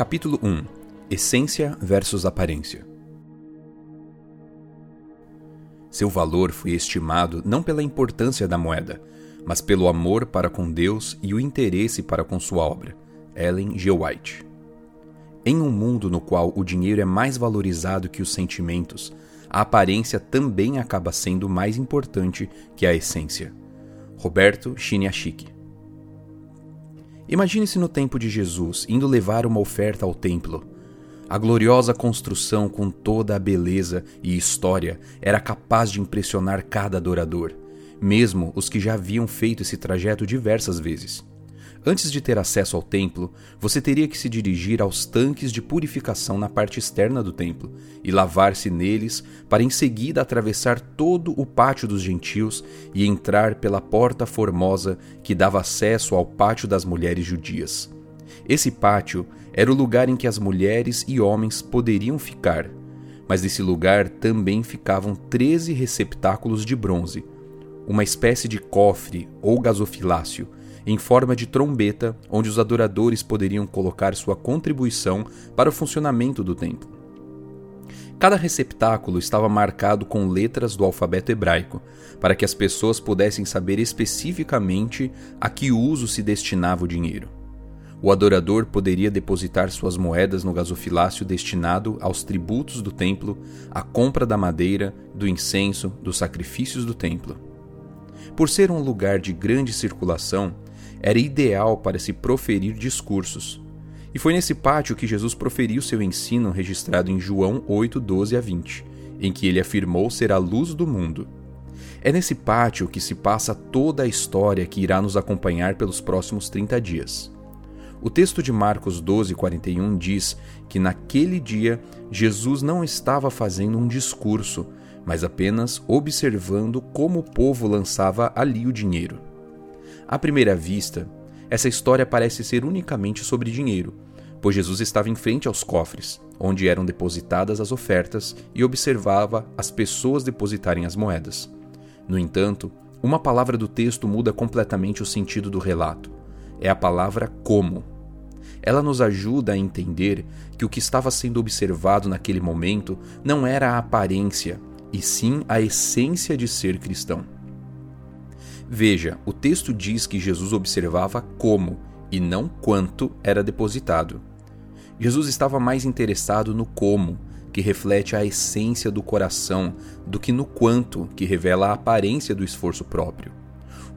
Capítulo 1 Essência versus Aparência Seu valor foi estimado não pela importância da moeda, mas pelo amor para com Deus e o interesse para com sua obra. Ellen G. White. Em um mundo no qual o dinheiro é mais valorizado que os sentimentos, a aparência também acaba sendo mais importante que a essência. Roberto Chiniachiki Imagine-se no tempo de Jesus indo levar uma oferta ao templo. A gloriosa construção, com toda a beleza e história, era capaz de impressionar cada adorador, mesmo os que já haviam feito esse trajeto diversas vezes. Antes de ter acesso ao templo, você teria que se dirigir aos tanques de purificação na parte externa do templo e lavar-se neles, para em seguida atravessar todo o pátio dos gentios e entrar pela porta formosa que dava acesso ao pátio das mulheres judias. Esse pátio era o lugar em que as mulheres e homens poderiam ficar, mas nesse lugar também ficavam treze receptáculos de bronze, uma espécie de cofre ou gasofilácio em forma de trombeta, onde os adoradores poderiam colocar sua contribuição para o funcionamento do templo. Cada receptáculo estava marcado com letras do alfabeto hebraico, para que as pessoas pudessem saber especificamente a que uso se destinava o dinheiro. O adorador poderia depositar suas moedas no gasofilácio destinado aos tributos do templo, à compra da madeira, do incenso, dos sacrifícios do templo. Por ser um lugar de grande circulação, era ideal para se proferir discursos. E foi nesse pátio que Jesus proferiu seu ensino registrado em João 8, 12 a 20, em que ele afirmou ser a luz do mundo. É nesse pátio que se passa toda a história que irá nos acompanhar pelos próximos 30 dias. O texto de Marcos 12, 41 diz que naquele dia Jesus não estava fazendo um discurso, mas apenas observando como o povo lançava ali o dinheiro. À primeira vista, essa história parece ser unicamente sobre dinheiro, pois Jesus estava em frente aos cofres, onde eram depositadas as ofertas e observava as pessoas depositarem as moedas. No entanto, uma palavra do texto muda completamente o sentido do relato. É a palavra como. Ela nos ajuda a entender que o que estava sendo observado naquele momento não era a aparência, e sim a essência de ser cristão. Veja, o texto diz que Jesus observava como e não quanto era depositado. Jesus estava mais interessado no como, que reflete a essência do coração, do que no quanto, que revela a aparência do esforço próprio.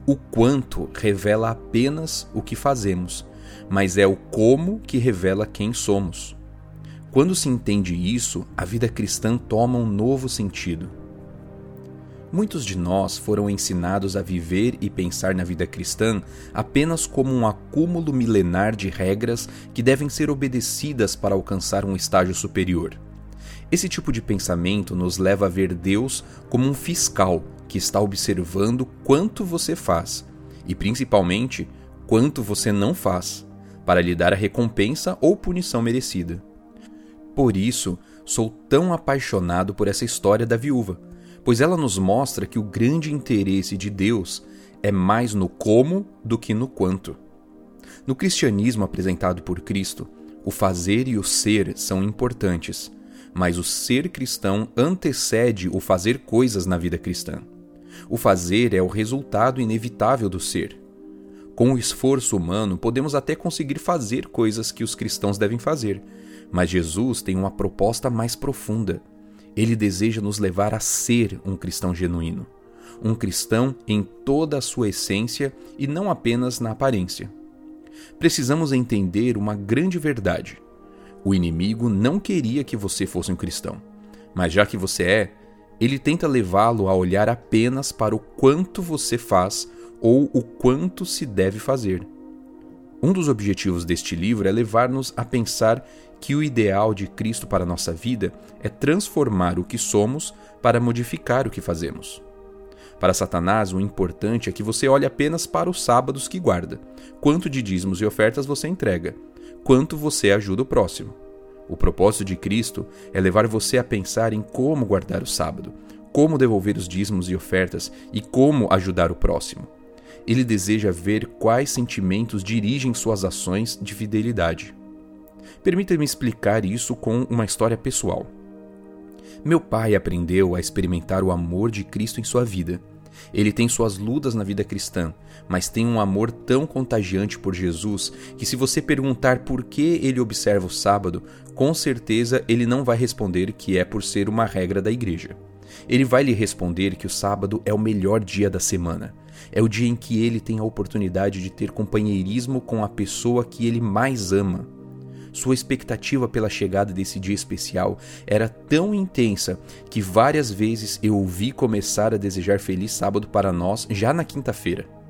O quanto revela apenas o que fazemos, mas é o como que revela quem somos. Quando se entende isso, a vida cristã toma um novo sentido. Muitos de nós foram ensinados a viver e pensar na vida cristã apenas como um acúmulo milenar de regras que devem ser obedecidas para alcançar um estágio superior. Esse tipo de pensamento nos leva a ver Deus como um fiscal que está observando quanto você faz e, principalmente, quanto você não faz, para lhe dar a recompensa ou punição merecida. Por isso, sou tão apaixonado por essa história da viúva pois ela nos mostra que o grande interesse de Deus é mais no como do que no quanto. No cristianismo apresentado por Cristo, o fazer e o ser são importantes, mas o ser cristão antecede o fazer coisas na vida cristã. O fazer é o resultado inevitável do ser. Com o esforço humano, podemos até conseguir fazer coisas que os cristãos devem fazer, mas Jesus tem uma proposta mais profunda ele deseja nos levar a ser um cristão genuíno, um cristão em toda a sua essência e não apenas na aparência. Precisamos entender uma grande verdade. O inimigo não queria que você fosse um cristão, mas já que você é, ele tenta levá-lo a olhar apenas para o quanto você faz ou o quanto se deve fazer. Um dos objetivos deste livro é levar-nos a pensar que o ideal de Cristo para a nossa vida é transformar o que somos para modificar o que fazemos. Para Satanás, o importante é que você olhe apenas para os sábados que guarda, quanto de dízimos e ofertas você entrega, quanto você ajuda o próximo. O propósito de Cristo é levar você a pensar em como guardar o sábado, como devolver os dízimos e ofertas e como ajudar o próximo. Ele deseja ver quais sentimentos dirigem suas ações de fidelidade. Permita-me explicar isso com uma história pessoal. Meu pai aprendeu a experimentar o amor de Cristo em sua vida. Ele tem suas lutas na vida cristã, mas tem um amor tão contagiante por Jesus que, se você perguntar por que ele observa o sábado, com certeza ele não vai responder que é por ser uma regra da igreja. Ele vai lhe responder que o sábado é o melhor dia da semana. É o dia em que ele tem a oportunidade de ter companheirismo com a pessoa que ele mais ama. Sua expectativa pela chegada desse dia especial era tão intensa que várias vezes eu ouvi começar a desejar feliz sábado para nós já na quinta-feira.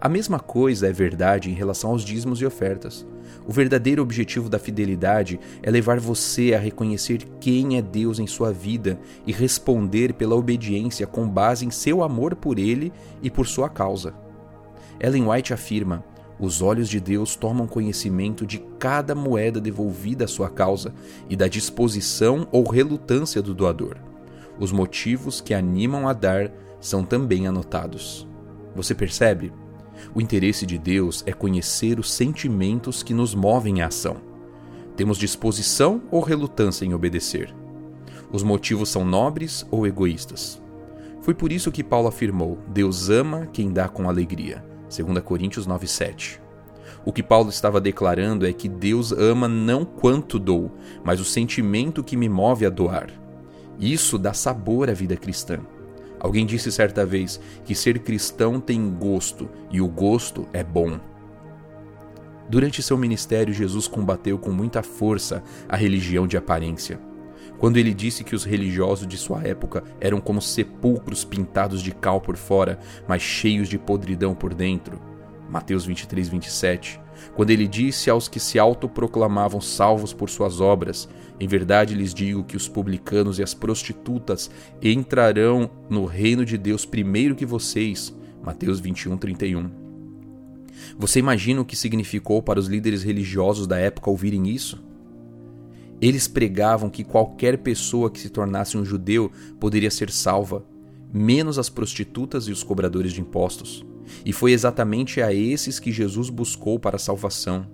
A mesma coisa é verdade em relação aos dízimos e ofertas. O verdadeiro objetivo da fidelidade é levar você a reconhecer quem é Deus em sua vida e responder pela obediência com base em seu amor por Ele e por sua causa. Ellen White afirma: os olhos de Deus tomam conhecimento de cada moeda devolvida à sua causa e da disposição ou relutância do doador. Os motivos que animam a dar são também anotados. Você percebe? O interesse de Deus é conhecer os sentimentos que nos movem à ação. Temos disposição ou relutância em obedecer? Os motivos são nobres ou egoístas? Foi por isso que Paulo afirmou: Deus ama quem dá com alegria. 2 Coríntios 9:7. O que Paulo estava declarando é que Deus ama não quanto dou, mas o sentimento que me move a doar. Isso dá sabor à vida cristã. Alguém disse certa vez que ser cristão tem gosto e o gosto é bom. Durante seu ministério, Jesus combateu com muita força a religião de aparência. Quando ele disse que os religiosos de sua época eram como sepulcros pintados de cal por fora, mas cheios de podridão por dentro. Mateus 23, 27. Quando ele disse aos que se autoproclamavam salvos por suas obras: Em verdade lhes digo que os publicanos e as prostitutas entrarão no reino de Deus primeiro que vocês. Mateus 21, 31. Você imagina o que significou para os líderes religiosos da época ouvirem isso? Eles pregavam que qualquer pessoa que se tornasse um judeu poderia ser salva, menos as prostitutas e os cobradores de impostos. E foi exatamente a esses que Jesus buscou para a salvação.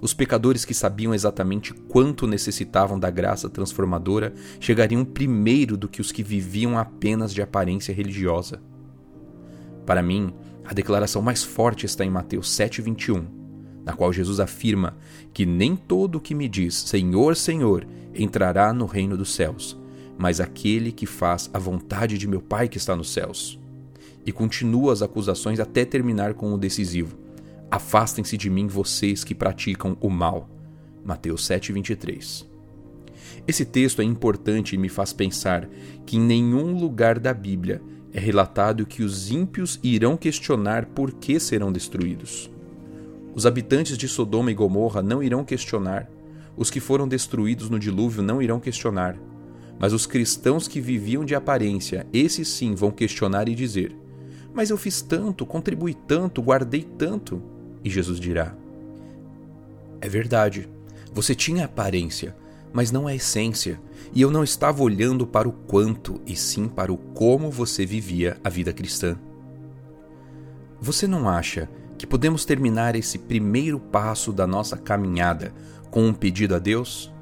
Os pecadores que sabiam exatamente quanto necessitavam da graça transformadora chegariam primeiro do que os que viviam apenas de aparência religiosa. Para mim, a declaração mais forte está em Mateus 7,21, na qual Jesus afirma que nem todo o que me diz Senhor, Senhor entrará no reino dos céus, mas aquele que faz a vontade de meu Pai que está nos céus e continua as acusações até terminar com o decisivo: Afastem-se de mim, vocês que praticam o mal. Mateus 7:23. Esse texto é importante e me faz pensar que em nenhum lugar da Bíblia é relatado que os ímpios irão questionar por que serão destruídos. Os habitantes de Sodoma e Gomorra não irão questionar, os que foram destruídos no dilúvio não irão questionar, mas os cristãos que viviam de aparência, esses sim vão questionar e dizer: mas eu fiz tanto, contribuí tanto, guardei tanto. E Jesus dirá: É verdade, você tinha aparência, mas não a essência, e eu não estava olhando para o quanto, e sim para o como você vivia a vida cristã. Você não acha que podemos terminar esse primeiro passo da nossa caminhada com um pedido a Deus?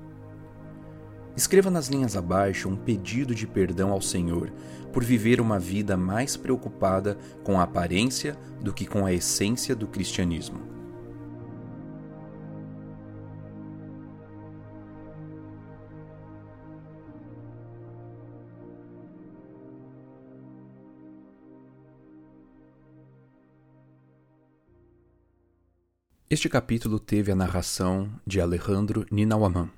Escreva nas linhas abaixo um pedido de perdão ao Senhor por viver uma vida mais preocupada com a aparência do que com a essência do cristianismo. Este capítulo teve a narração de Alejandro Ninawaman.